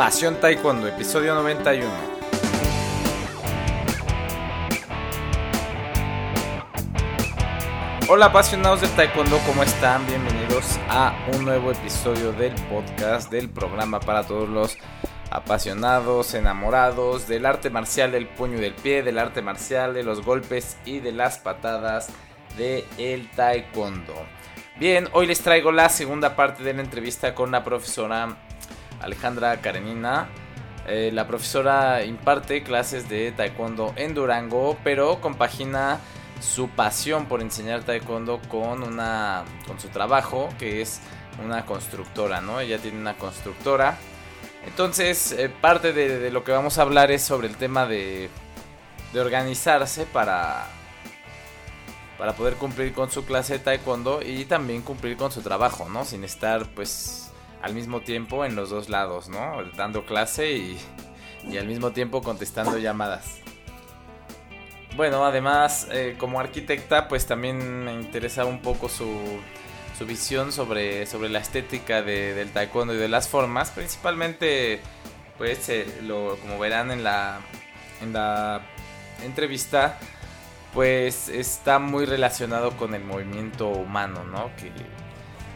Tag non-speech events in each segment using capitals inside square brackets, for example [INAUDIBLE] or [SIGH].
Pasión Taekwondo, episodio 91. Hola apasionados del Taekwondo, ¿cómo están? Bienvenidos a un nuevo episodio del podcast del programa para todos los apasionados, enamorados del arte marcial del puño y del pie, del arte marcial de los golpes y de las patadas de el Taekwondo. Bien, hoy les traigo la segunda parte de la entrevista con la profesora Alejandra Karenina. Eh, la profesora imparte clases de taekwondo en Durango, pero compagina su pasión por enseñar taekwondo con una con su trabajo, que es una constructora, ¿no? Ella tiene una constructora. Entonces, eh, parte de, lo que vamos a hablar es sobre el tema de, de organizarse para para poder cumplir con su clase de taekwondo y también cumplir con su trabajo, ¿no? Sin estar pues al mismo tiempo en los dos lados, ¿no? Dando clase y, y al mismo tiempo contestando llamadas. Bueno, además eh, como arquitecta pues también me interesa un poco su, su visión sobre, sobre la estética del taekwondo y de las formas, principalmente pues eh, lo, como verán en la, en la entrevista pues está muy relacionado con el movimiento humano, ¿no? Que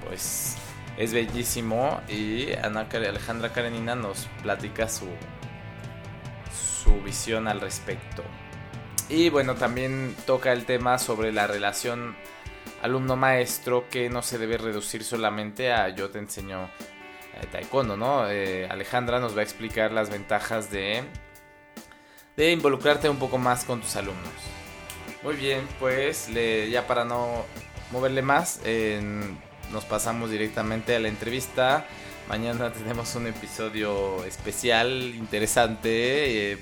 pues es bellísimo y Ana Alejandra Karenina nos platica su, su visión al respecto. Y bueno, también toca el tema sobre la relación alumno-maestro que no se debe reducir solamente a yo te enseño eh, taekwondo, ¿no? Eh, Alejandra nos va a explicar las ventajas de, de involucrarte un poco más con tus alumnos. Muy bien, pues ya para no moverle más, nos pasamos directamente a la entrevista. Mañana tenemos un episodio especial, interesante. Eh,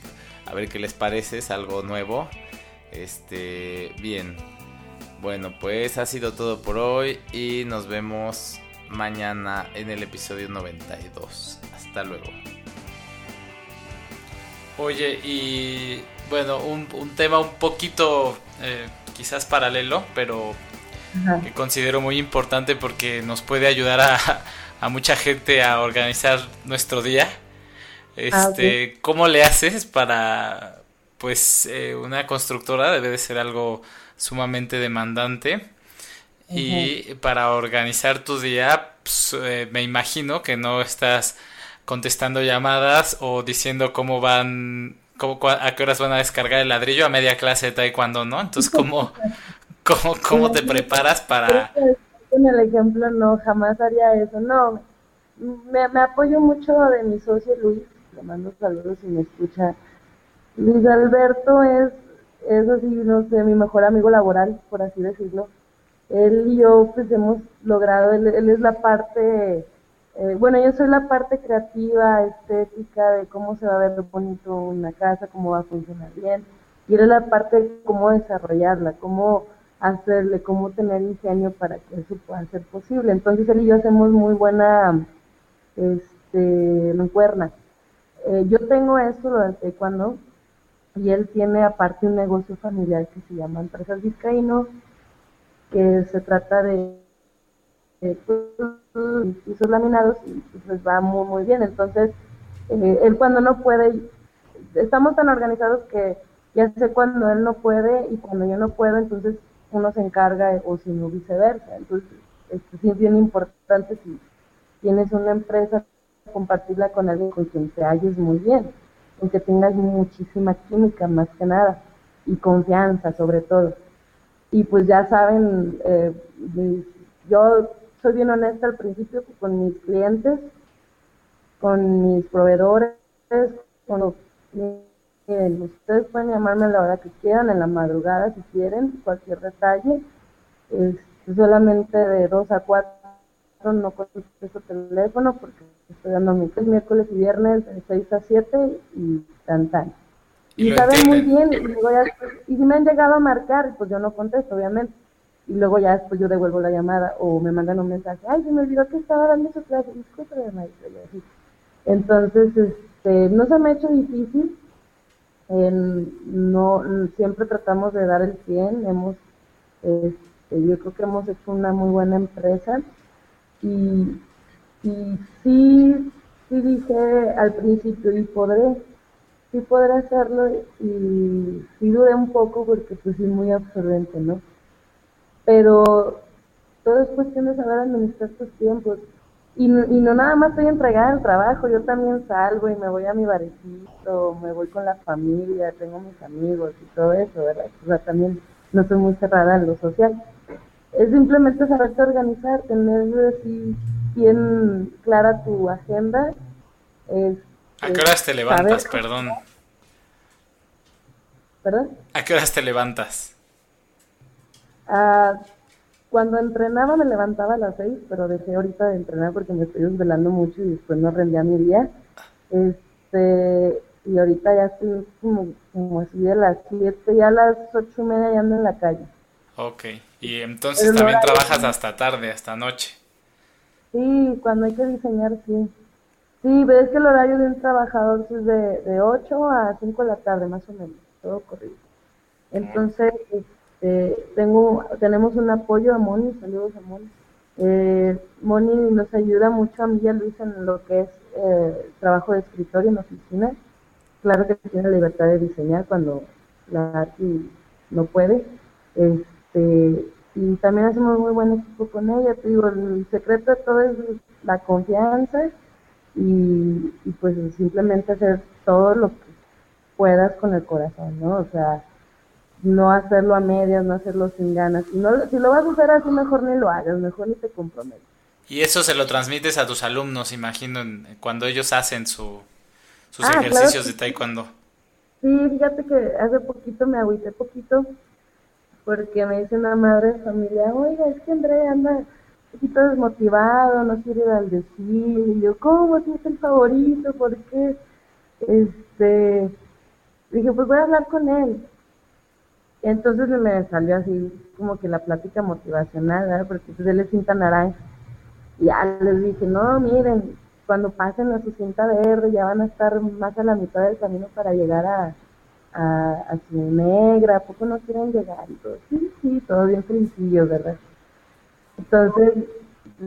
a ver qué les parece, es algo nuevo. Este, bien. Bueno, pues ha sido todo por hoy y nos vemos mañana en el episodio 92. Hasta luego. Oye, y bueno, un, tema un poquito eh, quizás paralelo, pero que considero muy importante porque nos puede ayudar a, mucha gente a organizar nuestro día. Ah, este, ¿cómo le haces para, pues, eh, una constructora debe de ser algo sumamente demandante y para organizar tu día, pues, eh, me imagino que no estás contestando llamadas o diciendo cómo van a qué horas van a descargar el ladrillo a media clase de taekwondo, ¿no? Entonces, ¿cómo, [LAUGHS] cómo, cómo te preparas para...? En el ejemplo, no, jamás haría eso, no. Me, me apoyo mucho de mi socio Luis, le mando saludos si me escucha. Luis Alberto es, es así, no sé, mi mejor amigo laboral, por así decirlo. Él y yo, pues hemos logrado, él, él es la parte eh, bueno, yo soy la parte creativa, estética, de cómo se va a ver bonito una casa, cómo va a funcionar bien. Y era la parte de cómo desarrollarla, cómo hacerle, cómo tener ingenio para que eso pueda ser posible. Entonces él y yo hacemos muy buena este, mancuerna. Eh, yo tengo eso durante cuando y él tiene aparte un negocio familiar que se llama Empresas Vizcaíno, que se trata de pisos laminados y pues va muy muy bien. Entonces, eh, él cuando no puede, estamos tan organizados que ya sé cuando él no puede y cuando yo no puedo, entonces uno se encarga o si no viceversa. Entonces, esto es bien importante si tienes una empresa, compartirla con alguien con quien te halles muy bien, con que tengas muchísima química más que nada y confianza sobre todo. Y pues ya saben, eh, yo soy bien honesta al principio con mis clientes, con mis proveedores, con ustedes pueden llamarme a la hora que quieran, en la madrugada si quieren, cualquier detalle. solamente de 2 a 4 no contesto teléfono porque estoy dando mi miércoles y viernes de 6 a 7 y tan tan. Y, saben muy bien, y, y si me han llegado a marcar, pues yo no contesto, obviamente y luego ya después yo devuelvo la llamada o me mandan un mensaje, ay, se me olvidó que estaba dando su clase, de maestro, y así. Entonces, este, no se me ha hecho difícil, no, siempre tratamos de dar el 100, hemos, este, yo creo que hemos hecho una muy buena empresa y, y sí, sí dije al principio, y podré, sí podré hacerlo, y sí dudé un poco porque pues es muy absorbente, ¿no? Pero todo es cuestión de saber administrar tus tiempos. Y, y no nada más estoy entregada al trabajo, yo también salgo y me voy a mi barecito, me voy con la familia, tengo mis amigos y todo eso, ¿verdad? O sea, también no soy muy cerrada en lo social. Es simplemente saberte organizar, tener así bien clara tu agenda. Es, ¿A qué horas te levantas, perdón? ¿Perdón? ¿A qué horas te levantas? Ah, cuando entrenaba me levantaba a las seis, pero dejé ahorita de entrenar porque me estoy desvelando mucho y después no rendía mi día. Este, y ahorita ya estoy como, como así de las siete, ya a las ocho y media ya ando en la calle. Ok, y entonces también trabajas hasta tarde, hasta noche. Sí, cuando hay que diseñar, sí. Sí, ves que el horario de un trabajador es de, de 8 a 5 de la tarde, más o menos, todo corrido. Entonces, este, tengo, tenemos un apoyo a Moni, saludos a Moni. Eh, Moni nos ayuda mucho a mí y a Luis en lo que es eh, trabajo de escritorio en oficina. Claro que tiene la libertad de diseñar cuando la Arti no puede. Este, y también hacemos muy buen equipo con ella. Te digo, el secreto de todo es la confianza y, y pues simplemente hacer todo lo que puedas con el corazón, ¿no? O sea, no hacerlo a medias, no hacerlo sin ganas. Si, no, si lo vas a hacer así, mejor ni lo hagas, mejor ni te comprometes. Y eso se lo transmites a tus alumnos, imagino, cuando ellos hacen su, sus ah, ejercicios de taekwondo. Sí, fíjate que hace poquito me agüité poquito porque me dice una madre de familia, oiga, es que André anda un poquito desmotivado, no quiere ir al desfile. Y yo, ¿cómo? Si es el favorito, ¿por qué? Este, dije, pues voy a hablar con él. Entonces me salió así como que la plática motivacional, ¿verdad? Porque pues él es cinta naranja. Y ya les dije, no, miren, cuando pasen a su cinta verde ya van a estar más a la mitad del camino para llegar a, a, a su negra, ¿a poco no quieren llegar? Y todo, sí, sí, todo bien sencillo, ¿verdad? Entonces,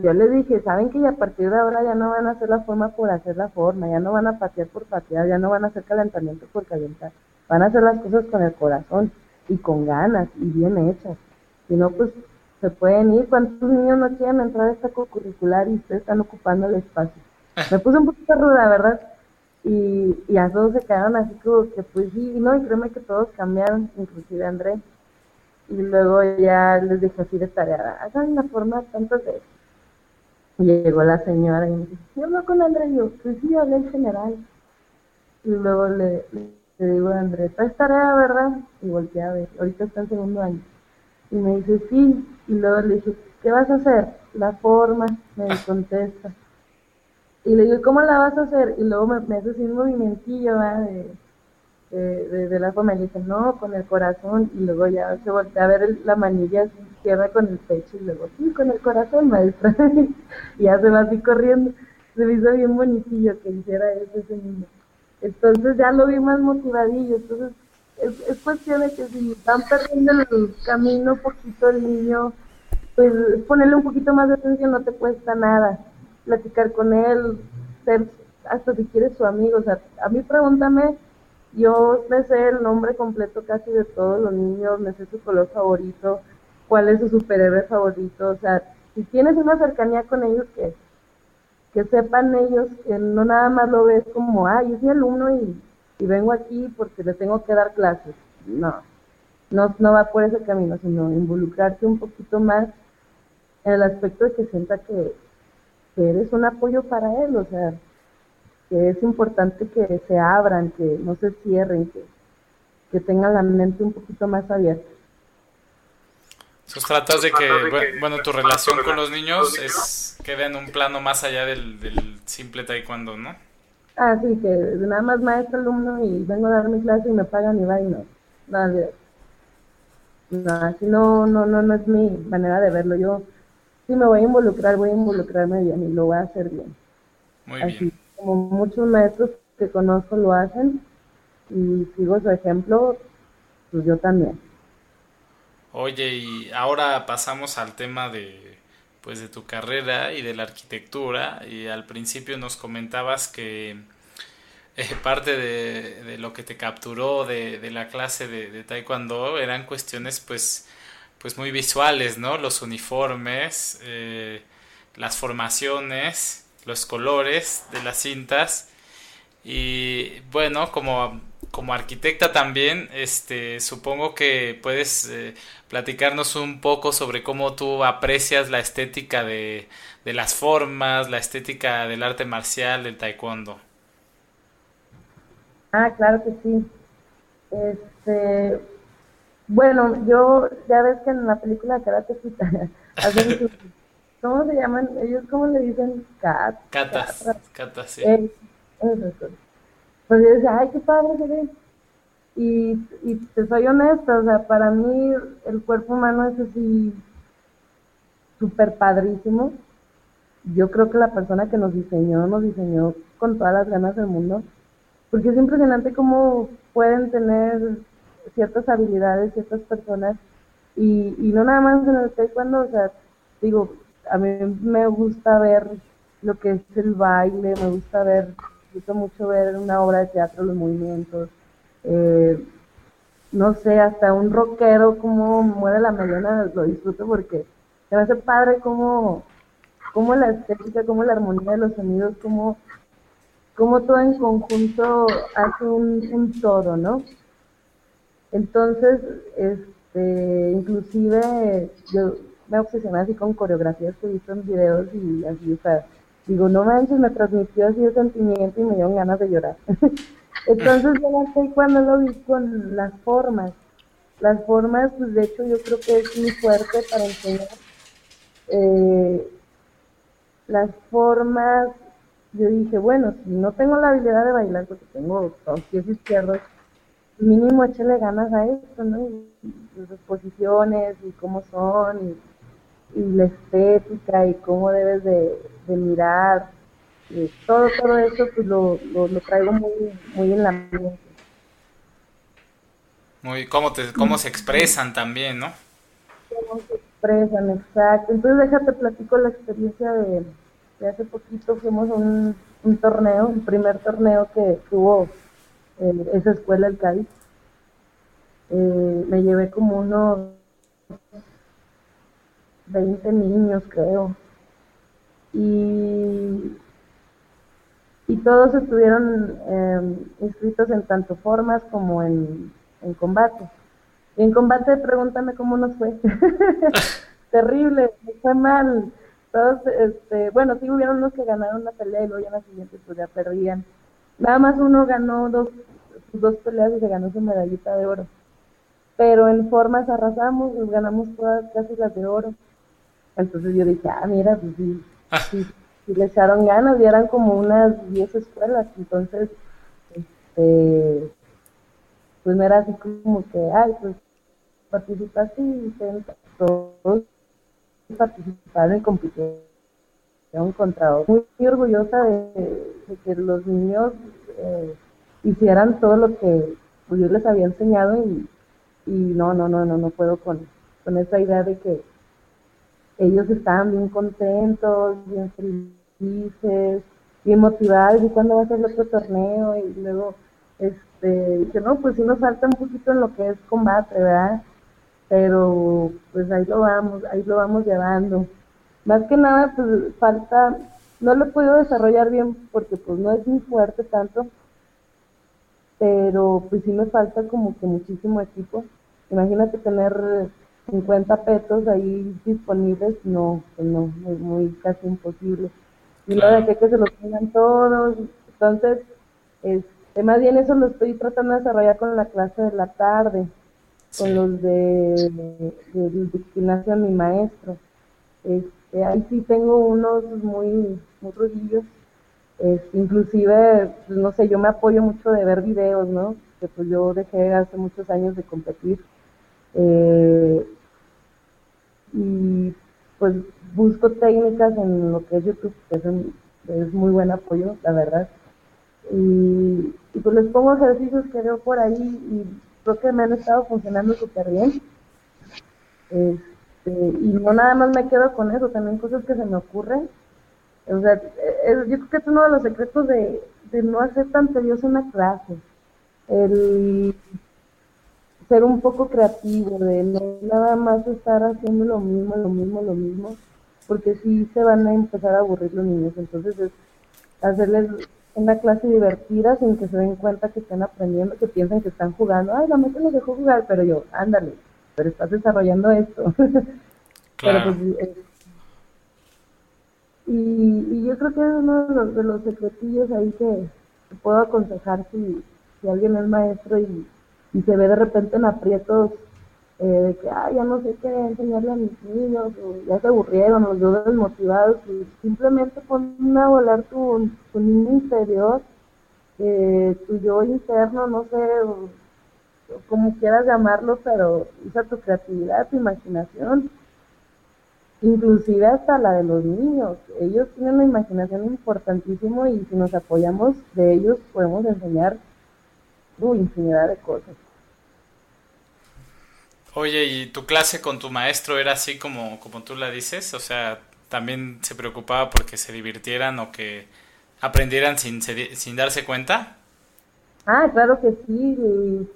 yo le dije, saben que a partir de ahora ya no van a hacer la forma por hacer la forma, ya no van a patear por patear, ya no van a hacer calentamiento por calentar, van a hacer las cosas con el corazón y con ganas y bien hechas. Si no, pues se pueden ir. ¿Cuántos niños no quieren entrar a esta curricular y ustedes están ocupando el espacio? Me puse un poquito ruda, ¿verdad? Y, y a todos se quedaron así como que, pues sí, no, y créeme que todos cambiaron, inclusive André. Y luego ya les dije así de tarea, hagan la forma tantas veces. Y llegó la señora y me dice, ¿sí habló con André? Y yo, pues sí, hablé en general. Y luego le, le digo a André, ¿traes tarea, verdad? Y volteé a ver, ahorita está en segundo año. Y me dice, sí. Y luego le dije, ¿qué vas a hacer? La forma, me contesta. Y le digo, ¿cómo la vas a hacer? Y luego me, hace así un movimientillo de, de, la forma. Y le dije, no, con el corazón. Y luego ya se voltea a ver la manilla izquierda con el pecho. Y luego, sí, con el corazón, maestra. [LAUGHS] y ya se va así corriendo. Se me hizo bien bonitillo que hiciera eso ese niño. Entonces ya lo vi más motivadillo. Entonces es, es cuestión de que si están perdiendo el camino poquito el niño, pues ponerle un poquito más de atención no te cuesta nada platicar con él, ser hasta si quieres su amigo. O sea, a mí pregúntame, yo me sé el nombre completo casi de todos los niños, me sé su color favorito, cuál es su superhéroe favorito. O sea, si tienes una cercanía con ellos, que, que sepan ellos que no nada más lo ves como, ah, yo soy alumno y, y vengo aquí porque le tengo que dar clases. No, no, no va por ese camino, sino involucrarse un poquito más en el aspecto de que sienta que, que eres un apoyo para él, o sea, que es importante que se abran, que no se cierren, que, que tengan la mente un poquito más abierta. Entonces tratas de que, bueno, tu relación con los niños es quede en un plano más allá del, del simple taekwondo, ¿no? Ah, sí, que nada más maestro alumno y vengo a dar mi clase y me pagan y va y no. Nada de No, así no, no, no, no es mi manera de verlo. Yo si me voy a involucrar, voy a involucrarme bien y lo voy a hacer bien. Muy Así bien. como muchos maestros que conozco lo hacen y sigo su ejemplo, pues yo también. Oye, y ahora pasamos al tema de pues de tu carrera y de la arquitectura y al principio nos comentabas que eh, parte de, lo que te capturó de, la clase de, taekwondo eran cuestiones pues pues muy visuales no los uniformes eh, las formaciones los colores de las cintas. Y bueno como como arquitecta también, este, supongo que puedes eh, platicarnos un poco sobre cómo tú aprecias la estética de, de las formas, la estética del arte marcial, del taekwondo. Ah, claro que sí. Este, bueno, yo ya ves que en la película Karate [LAUGHS] hacen ¿cómo se llaman? Ellos cómo le dicen cat, catas, catas, sí. Eh, pues yo decía, ay, qué padre se ve. Y, y te soy honesta, o sea, para mí el cuerpo humano es así súper padrísimo. Yo creo que la persona que nos diseñó, nos diseñó con todas las ganas del mundo, porque es impresionante cómo pueden tener ciertas habilidades ciertas personas y, y no nada más en el taekwondo, o sea, digo, a mí me gusta ver lo que es el baile, me gusta ver disfruto mucho ver una obra de teatro, los movimientos. Eh, no sé, hasta un rockero como muere la melena, lo disfruto porque se me hace padre como, como la estética, como la armonía de los sonidos, como, como todo en conjunto hace un, un todo, ¿no? Entonces, este, inclusive yo me obsesioné así con coreografías que he visto en videos y así, o sea, Digo, no manches, me transmitió así el sentimiento y me dio ganas de llorar. [LAUGHS] Entonces yo sé cuando lo vi con las formas. Las formas, pues de hecho yo creo que es muy fuerte para enseñar. Eh, las formas, yo dije, bueno, si no tengo la habilidad de bailar, porque tengo dos pies izquierdos, mínimo échale ganas a esto, ¿no? las posiciones y cómo son y y la estética y cómo debes de, mirar. Y todo, todo eso pues lo, lo, traigo muy, muy en la mente. Muy, cómo, te, cómo se expresan también, ¿no? Cómo se expresan, exacto. Entonces déjate platico la experiencia de, hace poquito fuimos a un, un torneo, el primer torneo que tuvo eh, esa escuela, el Cádiz. Eh, me llevé como unos 20 niños, creo. Y, y todos estuvieron eh, inscritos en tanto formas como en, en combate. Y en combate, pregúntame cómo nos fue. [LAUGHS] Terrible, fue mal. Todos, este, bueno, sí hubieron unos que ganaron una pelea y luego ya en la siguiente pues ya perdían. Nada más uno ganó dos, sus dos peleas y se ganó su medallita de oro. Pero en formas arrasamos, ganamos todas casi las de oro. Entonces yo dije, ah, mira, pues sí, ah. sí, le echaron ganas y eran como unas 10 escuelas. Entonces, este, pues no era así como que, ay, pues participaste y todos participaron y compitieron contra otros. Muy, orgullosa de, que los niños eh, hicieran todo lo que pues, yo les había enseñado y, y no, no, no, no, no puedo con, con esa idea de que ellos estaban bien contentos, bien felices, bien motivados, y cuándo va a ser otro torneo, y luego, este, dice, no, pues sí nos falta un poquito en lo que es combate, ¿verdad? Pero, pues ahí lo vamos, ahí lo vamos llevando. Más que nada, pues falta, no lo he podido desarrollar bien porque pues no es muy fuerte tanto, pero pues sí me falta como que muchísimo equipo. Imagínate tener 50 pesos ahí disponibles, no, pues no, muy, muy casi imposible. Y lo dejé que se los tengan todos, entonces, este, más bien eso lo estoy tratando de desarrollar con la clase de la tarde, con los de, de, de, mi maestro. Este, ahí sí tengo unos muy, muy rodillos, este, inclusive, pues, no sé, yo me apoyo mucho de ver videos, ¿no? Que pues yo dejé hace muchos años de competir. Eh, y pues busco técnicas en lo que es YouTube, que es, muy buen apoyo, la verdad. Y, pues les pongo ejercicios que veo por ahí y creo que me han estado funcionando súper bien. Este, y no nada más me quedo con eso, también cosas que se me ocurren. O sea, yo creo que es uno de los secretos de, de no hacer tan tedioso una clase. El ser un poco creativo, de no nada más estar haciendo lo mismo, lo mismo, lo mismo, porque sí se van a empezar a aburrir los niños. Entonces es hacerles una clase divertida sin que se den cuenta que están aprendiendo, que piensan que están jugando. Ay, la maestra nos dejó jugar, pero yo, ándale, pero estás desarrollando esto. [LAUGHS] Claro. Pues, y, y, yo creo que es uno de los, de los secretillos ahí que, puedo aconsejar si, si alguien es maestro y, y se ve de repente en aprietos eh, de que, ay, ya no sé qué enseñarle a mis niños, o ya se aburrieron, los veo desmotivados, y simplemente pon a volar tu, tu niño interior, eh, tu yo interno, no sé, como quieras llamarlo, pero usa tu creatividad, tu imaginación, inclusive hasta la de los niños. Ellos tienen una imaginación importantísimo y si nos apoyamos de ellos podemos enseñar uy, infinidad de cosas. Oye, ¿y tu clase con tu maestro era así como, como tú la dices? O sea, ¿también se preocupaba porque se divirtieran o que aprendieran sin, sin darse cuenta? Ah, claro que sí. El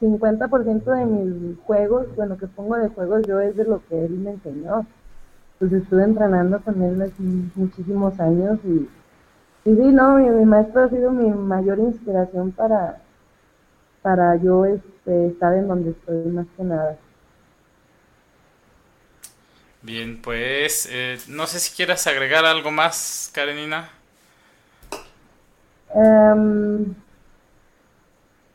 50% de mis juegos, bueno, que pongo de juegos yo es de lo que él me enseñó. Pues estuve entrenando con él hace muchísimos años y, y sí, no, mi maestro ha sido mi mayor inspiración para, para yo este, estar en donde estoy más que nada. Bien, pues eh, no sé si quieras agregar algo más, Karenina. Em,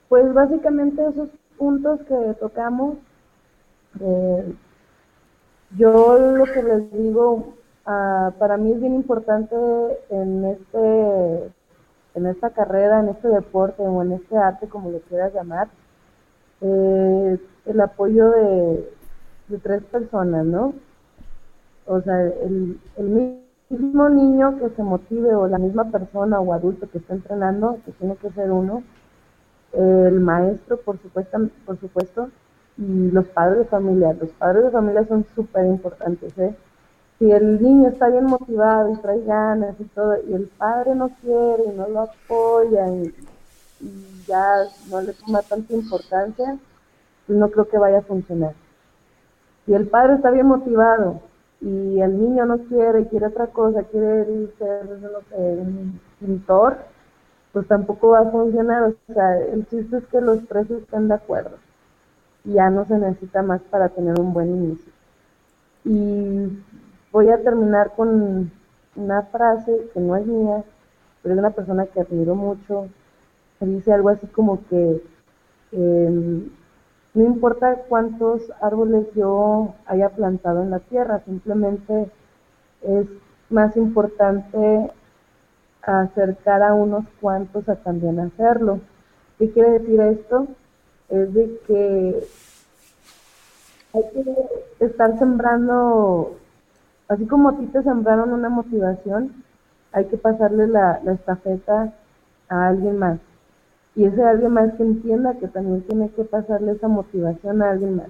pues básicamente esos puntos que tocamos, eh, yo lo que les digo, uh, para mí es bien importante en este en esta carrera, en este deporte o en este arte, como lo quieras llamar, eh, el apoyo de, tres personas, ¿no? O sea, el, mismo niño que se motive o la misma persona o adulto que está entrenando, que tiene que ser uno, el maestro, por supuesto, por supuesto, y los padres de familia. Los padres de familia son súper importantes, ¿eh? Si el niño está bien motivado y trae ganas y todo, y el padre no quiere y no lo apoya y, ya no le toma tanta importancia, pues no creo que vaya a funcionar. Si el padre está bien motivado y el niño no quiere, quiere otra cosa, quiere ser no un pintor, pues tampoco va a funcionar. O sea, el chiste es que los tres estén de acuerdo. Ya no se necesita más para tener un buen inicio. Y Voy a terminar con una frase que no es mía, pero es una persona que admiro mucho. Dice algo así como que em, no importa cuántos árboles yo haya plantado en la tierra, simplemente es más importante acercar a unos cuantos a también hacerlo. ¿Qué quiere decir esto? Es de que hay que estar sembrando así como a ti te sembraron una motivación, hay que pasarle la, estafeta a alguien más. Y ese alguien más que entienda que también tiene que pasarle esa motivación a alguien más.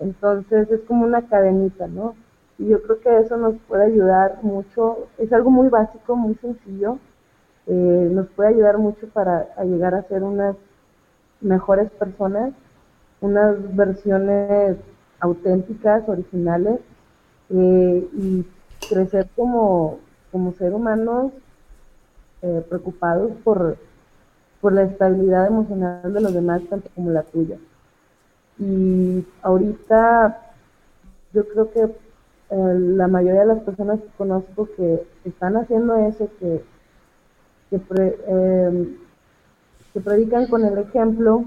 Entonces es como una cadenita, ¿no? Y yo creo que eso nos puede ayudar mucho. Es algo muy básico, muy sencillo. Eh, nos puede ayudar mucho para llegar a ser unas mejores personas, unas versiones auténticas, originales eh, y crecer como, como ser humanos eh, preocupados por, por la estabilidad emocional de los demás, tanto como la tuya. Y ahorita yo creo que eh, la mayoría de las personas que conozco que están haciendo eso, que, que, que predican con el ejemplo,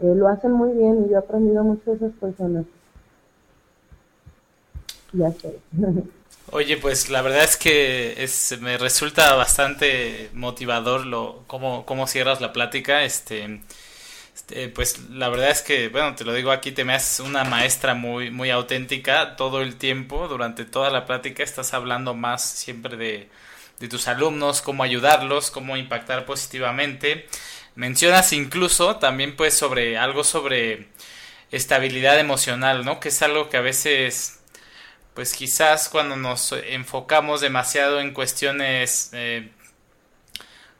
lo hacen muy bien y yo he aprendido mucho de esas personas [LAUGHS] Oye, pues la verdad es que es, me resulta bastante motivador lo cómo, cómo cierras la plática. Este, este, pues la verdad es que, bueno, te lo digo aquí, te me haces una maestra muy, muy auténtica todo el tiempo, durante toda la plática estás hablando más siempre de, de tus alumnos, cómo ayudarlos, cómo impactar positivamente. Mencionas incluso también pues sobre algo sobre estabilidad emocional, ¿no? Que es algo que a veces, pues quizás cuando nos enfocamos demasiado en cuestiones eh,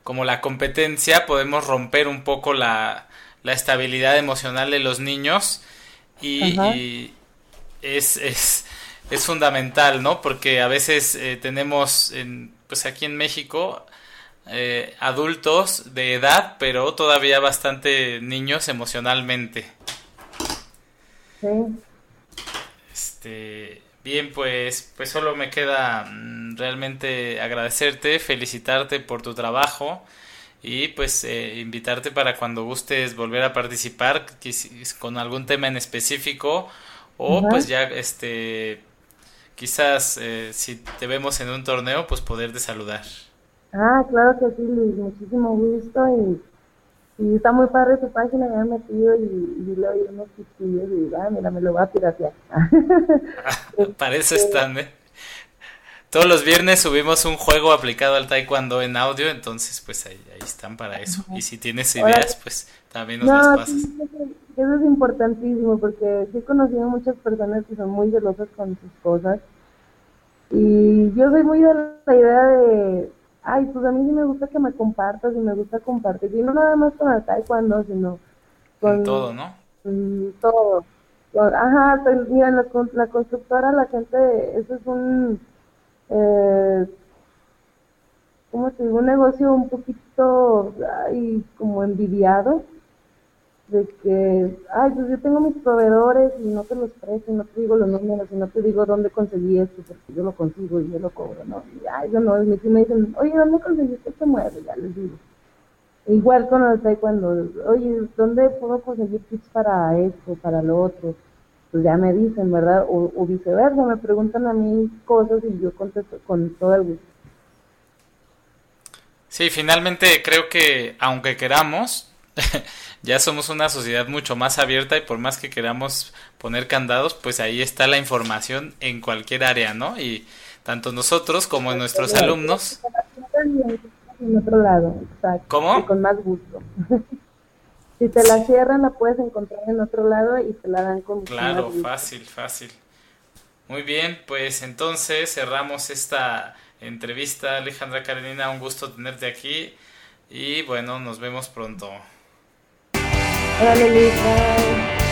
como la competencia, podemos romper un poco la, la estabilidad emocional de los niños y, es, es, es, fundamental, ¿no? Porque a veces eh, tenemos, en, pues aquí en México, eh, adultos de edad, pero todavía bastante niños emocionalmente. Sí. Este, bien, pues, pues solo me queda mm, realmente agradecerte, felicitarte por tu trabajo y pues eh, invitarte para cuando gustes volver a participar con algún tema en específico o pues ya este quizás eh, si te vemos en un torneo pues poderte saludar. Ah, claro que sí, Luis, muchísimo gusto y, y está muy padre tu página, ya me metido y, y le oí unos chiquillos y ah, mira, me lo voy a piratear. [LAUGHS] [LAUGHS] Para eso están, ¿eh? Todos los viernes subimos un juego aplicado al taekwondo en audio, entonces pues ahí, ahí están para eso. Y si tienes ideas, pues también nos las pasas. eso es importantísimo porque sí he conocido muchas personas que son muy celosas con sus cosas. Y yo soy muy de la idea de, ay, pues a mí sí me gusta que me compartas y me gusta compartir. Y no nada más con el taekwondo, sino con... todo, ¿no? todo. Ajá, pues, mira, la, la constructora, la gente, eso es un eh, como te digo, un negocio un poquito ay, como envidiado, de que, ay, pues yo tengo mis proveedores y no te los presto, no te digo los números y no te digo dónde conseguí esto, porque yo lo consigo y yo lo cobro, ¿no? Y, ay, yo no, y me dicen, oye, ¿dónde conseguiste este mueble? Ya les digo. Igual con el cuando oye, ¿dónde puedo conseguir tips para esto, para lo otro? pues ya me dicen, ¿verdad? O, viceversa, me preguntan a mí cosas y yo contesto con todo el gusto. Sí, finalmente creo que aunque queramos, [LAUGHS] ya somos una sociedad mucho más abierta y por más que queramos poner candados, pues ahí está la información en cualquier área, ¿no? Y tanto nosotros como nuestros alumnos. En otro lado, exacto. ¿Cómo? con más gusto. [LAUGHS] Si te la cierran, la puedes encontrar en otro lado y te la dan con Claro, fácil, fácil. Muy bien, pues entonces cerramos esta entrevista, Alejandra Karenina. Un gusto tenerte aquí y bueno, nos vemos pronto. Hola,